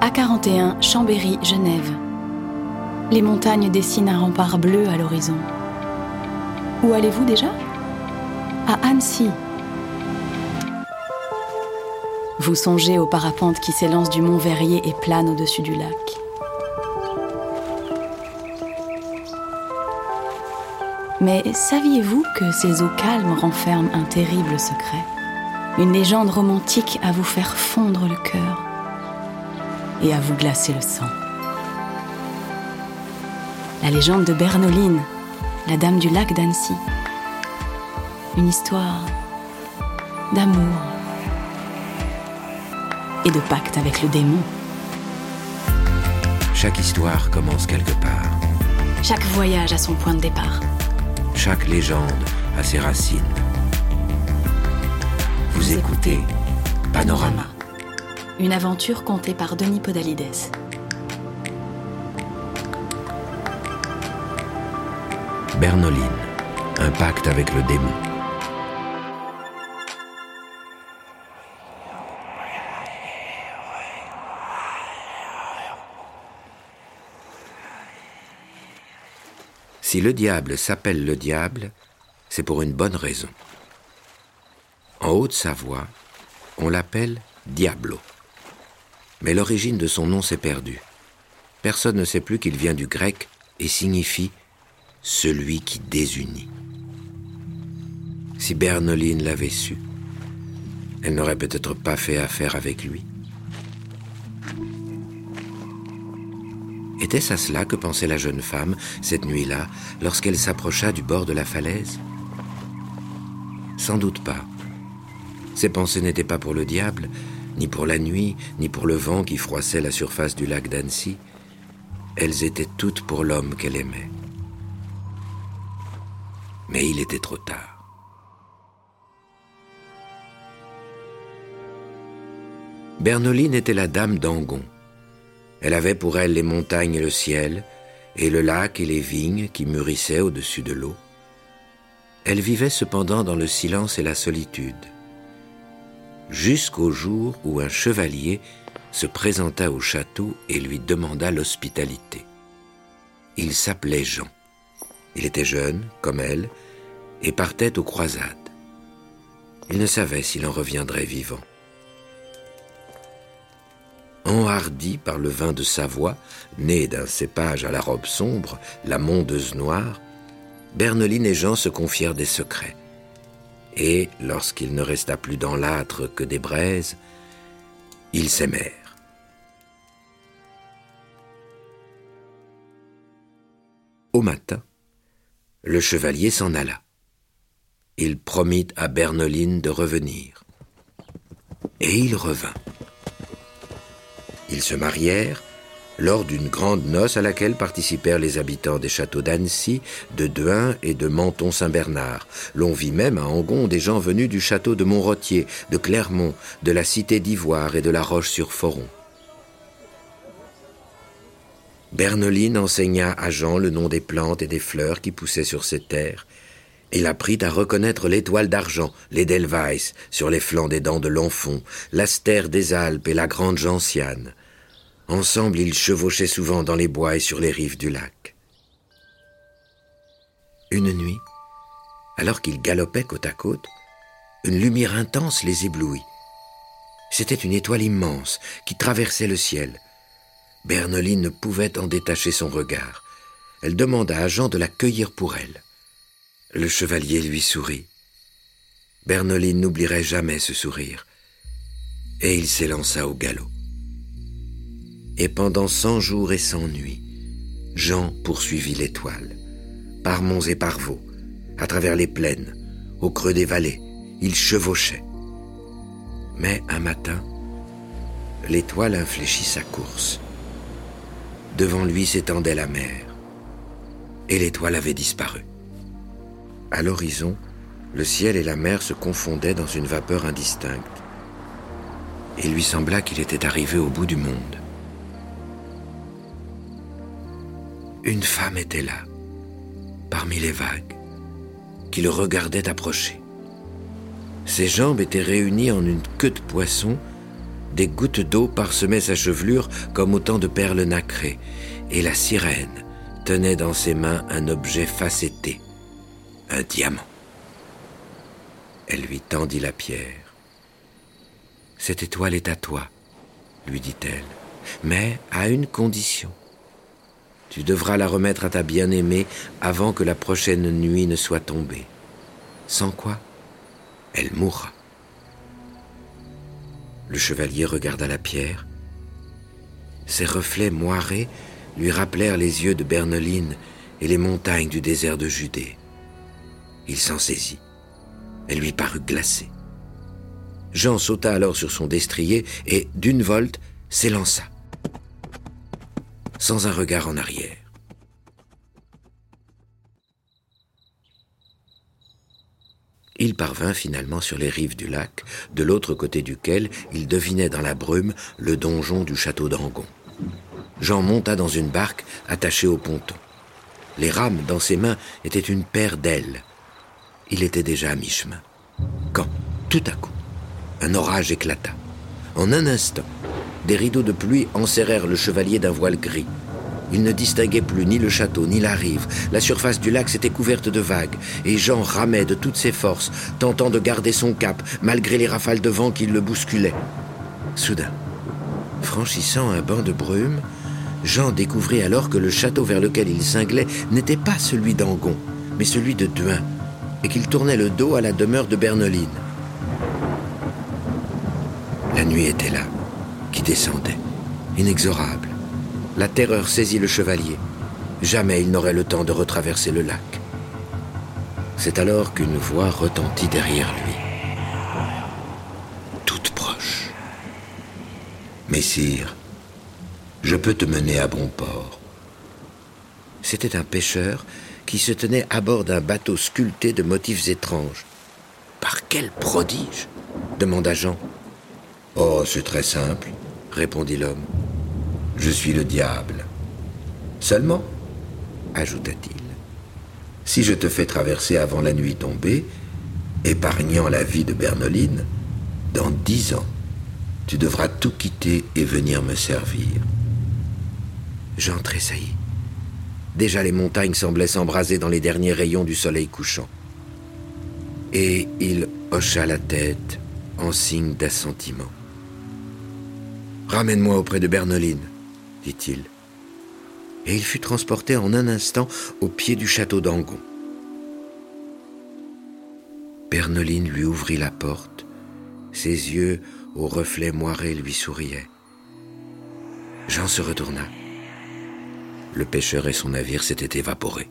A41, Chambéry, Genève. Les montagnes dessinent un rempart bleu à l'horizon. Où allez-vous déjà? À Annecy. Vous songez au parapente qui s'élance du mont Verrier et plane au-dessus du lac. Mais saviez-vous que ces eaux calmes renferment un terrible secret? Une légende romantique à vous faire fondre le cœur et à vous glacer le sang. La légende de Bernoline, la dame du lac d'Annecy. Une histoire d'amour et de pacte avec le démon. Chaque histoire commence quelque part. Chaque voyage a son point de départ. Chaque légende a ses racines. Vous écoutez Panorama. Une aventure contée par Denis Podalides. Bernoline, un pacte avec le démon. Si le diable s'appelle le diable, c'est pour une bonne raison. En Haute-Savoie, on l'appelle Diablo. Mais l'origine de son nom s'est perdue. Personne ne sait plus qu'il vient du grec et signifie celui qui désunit. Si Bernoline l'avait su, elle n'aurait peut-être pas fait affaire avec lui. Était-ce à cela que pensait la jeune femme cette nuit-là lorsqu'elle s'approcha du bord de la falaise? Sans doute pas. Ses pensées n'étaient pas pour le diable, ni pour la nuit, ni pour le vent qui froissait la surface du lac d'Annecy. Elles étaient toutes pour l'homme qu'elle aimait. Mais il était trop tard. Bernoline était la dame d'Angon. Elle avait pour elle les montagnes et le ciel, et le lac et les vignes qui mûrissaient au-dessus de l'eau. Elle vivait cependant dans le silence et la solitude, jusqu'au jour où un chevalier se présenta au château et lui demanda l'hospitalité. Il s'appelait Jean. Il était jeune, comme elle, et partait aux croisades. Il ne savait s'il en reviendrait vivant. Enhardi par le vin de Savoie, né d'un cépage à la robe sombre, la mondeuse noire, Berneline et Jean se confièrent des secrets. Et, lorsqu'il ne resta plus dans l'âtre que des braises, ils s'aimèrent. Au matin, le chevalier s'en alla. Il promit à Bernoline de revenir. Et il revint. Ils se marièrent lors d'une grande noce à laquelle participèrent les habitants des châteaux d'Annecy, de Deun et de Menton-Saint-Bernard. L'on vit même à Angon des gens venus du château de Montrotier, de Clermont, de la cité d'Ivoire et de la Roche-sur-Foron. Bernoline enseigna à Jean le nom des plantes et des fleurs qui poussaient sur ces terres. Il apprit à reconnaître l'étoile d'argent, l'Edelweiss, sur les flancs des dents de l'Enfant, l'astère des Alpes et la grande gentiane. Ensemble, ils chevauchaient souvent dans les bois et sur les rives du lac. Une nuit, alors qu'ils galopaient côte à côte, une lumière intense les éblouit. C'était une étoile immense qui traversait le ciel. Bernoline ne pouvait en détacher son regard. Elle demanda à Jean de la cueillir pour elle. Le chevalier lui sourit. Bernoline n'oublierait jamais ce sourire. Et il s'élança au galop. Et pendant cent jours et cent nuits, Jean poursuivit l'étoile, par monts et par vaux, à travers les plaines, au creux des vallées, il chevauchait. Mais un matin, l'étoile infléchit sa course. Devant lui s'étendait la mer, et l'étoile avait disparu. À l'horizon, le ciel et la mer se confondaient dans une vapeur indistincte. Il lui sembla qu'il était arrivé au bout du monde. Une femme était là, parmi les vagues, qui le regardait approcher. Ses jambes étaient réunies en une queue de poisson Des gouttes d'eau parsemaient sa chevelure comme autant de perles nacrées, et la sirène tenait dans ses mains un objet facetté, un diamant. Elle lui tendit la pierre. Cette étoile est à toi, lui dit-elle, mais à une condition. Tu devras la remettre à ta bien-aimée avant que la prochaine nuit ne soit tombée. Sans quoi, elle mourra. Le chevalier regarda la pierre. Ses reflets moirés lui rappelèrent les yeux de Berneline et les montagnes du désert de Judée. Il s'en saisit. Elle lui parut glacée. Jean sauta alors sur son destrier et, d'une volte, s'élança, sans un regard en arrière. Il parvint finalement sur les rives du lac, de l'autre côté duquel il devinait dans la brume le donjon du château d'Angon. Jean monta dans une barque attachée au ponton. Les rames dans ses mains étaient une paire d'ailes. Il était déjà à mi-chemin. Quand, tout à coup, un orage éclata. En un instant, des rideaux de pluie enserrèrent le chevalier d'un voile gris. Il ne distinguait plus ni le château ni la rive. La surface du lac s'était couverte de vagues, et Jean ramait de toutes ses forces, tentant de garder son cap, malgré les rafales de vent qui le bousculaient. Soudain, franchissant un banc de brume, Jean découvrit alors que le château vers lequel il cinglait n'était pas celui d'Angon, mais celui de Duin, et qu'il tournait le dos à la demeure de Bernoline. La nuit était là, qui descendait, inexorable. La terreur saisit le chevalier. Jamais il n'aurait le temps de retraverser le lac. C'est alors qu'une voix retentit derrière lui. Toute proche. Messire, je peux te mener à bon port. C'était un pêcheur qui se tenait à bord d'un bateau sculpté de motifs étranges. Par quel prodige? demanda Jean. Oh, c'est très simple, répondit l'homme. Je suis le diable. Seulement, ajouta-t-il, si je te fais traverser avant la nuit tombée, épargnant la vie de Bernoline, dans dix ans, tu devras tout quitter et venir me servir. Jean tressaillit. Déjà les montagnes semblaient s'embraser dans les derniers rayons du soleil couchant. Et il hocha la tête en signe d'assentiment. Ramène-moi auprès de Bernoline, dit-il. Et il fut transporté en un instant au pied du château d'Angon. Bernoline lui ouvrit la porte. Ses yeux, aux reflets moirés, lui souriaient. Jean se retourna. Le pêcheur et son navire s'étaient évaporés.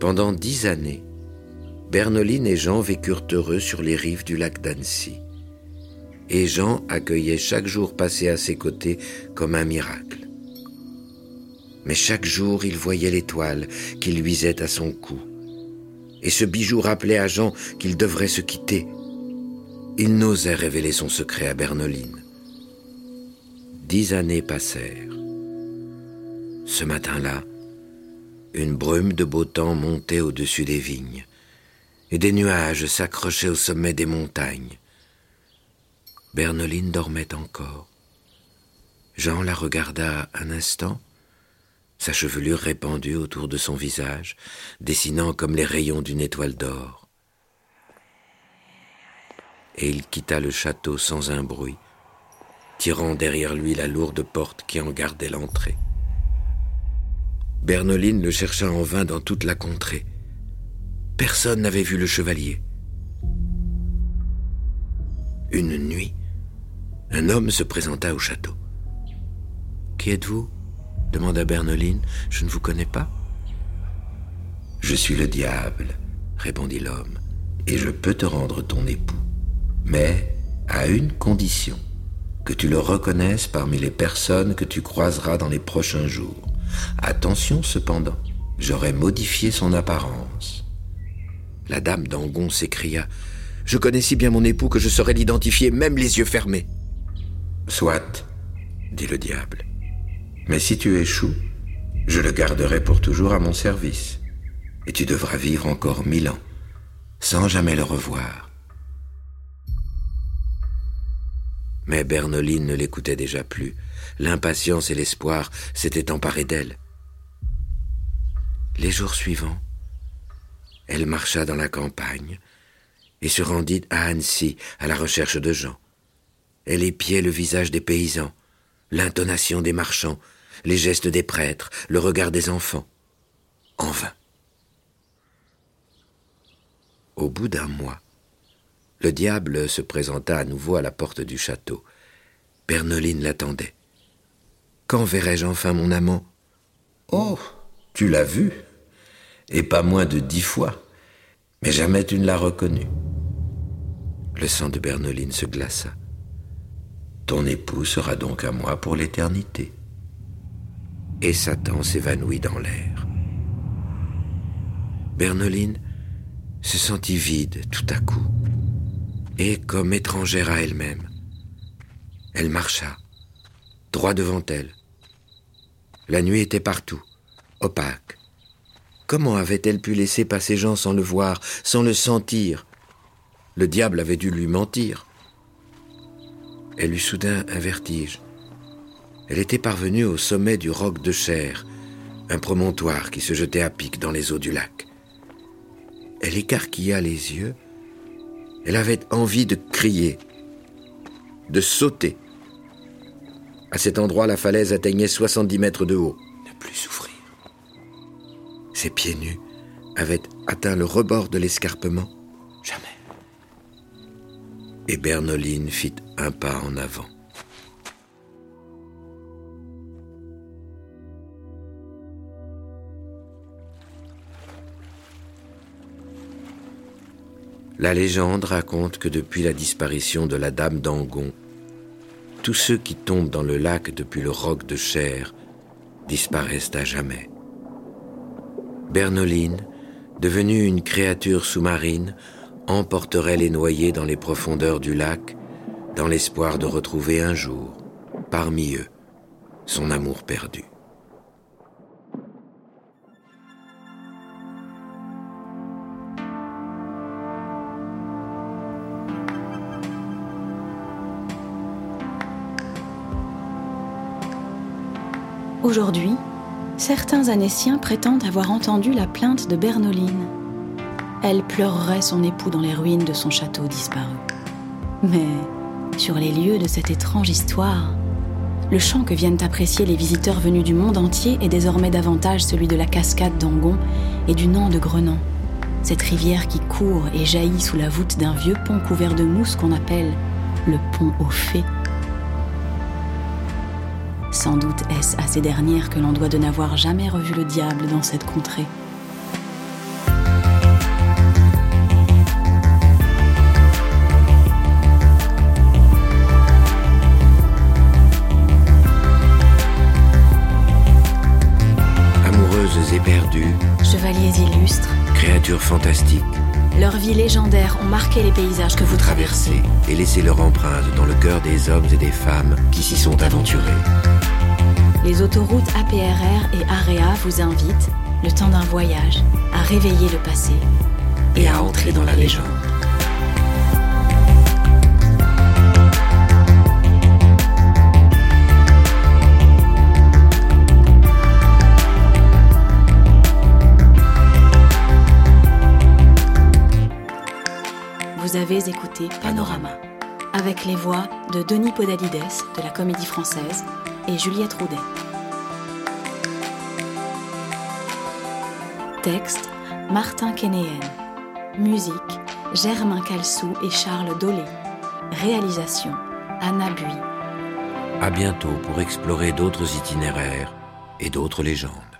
Pendant dix années, Bernoline et Jean vécurent heureux sur les rives du lac d'Annecy. Et Jean accueillait chaque jour passé à ses côtés comme un miracle. Mais chaque jour il voyait l'étoile qui luisait à son cou. Et ce bijou rappelait à Jean qu'il devrait se quitter. Il n'osait révéler son secret à Bernoline. Dix années passèrent. Ce matin-là, une brume de beau temps montait au-dessus des vignes et des nuages s'accrochaient au sommet des montagnes. Bernoline dormait encore. Jean la regarda un instant, sa chevelure répandue autour de son visage, dessinant comme les rayons d'une étoile d'or. Et il quitta le château sans un bruit, tirant derrière lui la lourde porte qui en gardait l'entrée. Bernoline le chercha en vain dans toute la contrée. Personne n'avait vu le chevalier. Une nuit, un homme se présenta au château. Qui êtes-vous? demanda Bernoline. Je ne vous connais pas. Je suis le diable, répondit l'homme, et je peux te rendre ton époux, mais à une condition, que tu le reconnaisses parmi les personnes que tu croiseras dans les prochains jours. Attention cependant, j'aurai modifié son apparence. La dame d'Angon s'écria. Je connais si bien mon époux que je saurais l'identifier, même les yeux fermés. Soit, dit le diable. Mais si tu échoues, je le garderai pour toujours à mon service, et tu devras vivre encore mille ans. sans jamais le revoir. Mais Bernoline ne l'écoutait déjà plus. L'impatience et l'espoir s'étaient emparés d'elle. Les jours suivants, elle marcha dans la campagne et se rendit à Annecy à la recherche de gens. Elle épiait le visage des paysans, l'intonation des marchands, les gestes des prêtres, le regard des enfants. En vain. Au bout d'un mois, le diable se présenta à nouveau à la porte du château. Bernoline l'attendait. Quand verrai-je enfin mon amant? Oh, tu l'as vu, et pas moins de dix fois, mais jamais tu ne l'as reconnu. Le sang de Bernoline se glaça. Ton époux sera donc à moi pour l'éternité. Et Satan s'évanouit dans l'air. Bernoline se sentit vide tout à coup et comme étrangère à elle-même. Elle marcha, droit devant elle. La nuit était partout, opaque. Comment avait-elle pu laisser passer Jean sans le voir, sans le sentir? Le diable avait dû lui mentir. Elle eut soudain un vertige. Elle était parvenue au sommet du roc de chair, un promontoire qui se jetait à pic dans les eaux du lac. Elle écarquilla les yeux elle avait envie de crier, de sauter. À cet endroit, la falaise atteignait 70 mètres de haut. Ne plus souffrir. Ses pieds nus avaient atteint le rebord de l'escarpement. Jamais. Et Bernoline fit un pas en avant. La légende raconte que depuis la disparition de la dame d'Angon, tous ceux qui tombent dans le lac depuis le roc de chair disparaissent à jamais. Bernoline, devenue une créature sous-marine, emporterait les noyés dans les profondeurs du lac dans l'espoir de retrouver un jour, parmi eux, son amour perdu. Aujourd'hui, certains Anéciens prétendent avoir entendu la plainte de Bernoline. Elle pleurerait son époux dans les ruines de son château disparu. Mais sur les lieux de cette étrange histoire, le chant que viennent apprécier les visiteurs venus du monde entier est désormais davantage celui de la cascade d'Angon et du Nant de Grenan, cette rivière qui court et jaillit sous la voûte d'un vieux pont couvert de mousse qu'on appelle le pont aux fées sans doute est-ce à ces dernières que l'on doit de n'avoir jamais revu le diable dans cette contrée. Amoureuses et perdues, chevaliers illustres, créatures fantastiques, leurs vies légendaires ont marqué les paysages que vous traversez et laissé leur empreinte dans le cœur des hommes et des femmes qui s'y sont aventurés. Les autoroutes APRR et AREA vous invitent, le temps d'un voyage, à réveiller le passé et à entrer dans la légende. Vous avez écouté Panorama, avec les voix de Denis Podalides de la Comédie Française et Juliette Roudet. Texte Martin Kénéen. Musique Germain Calsou et Charles Dolé. Réalisation Anna Bui. À bientôt pour explorer d'autres itinéraires et d'autres légendes.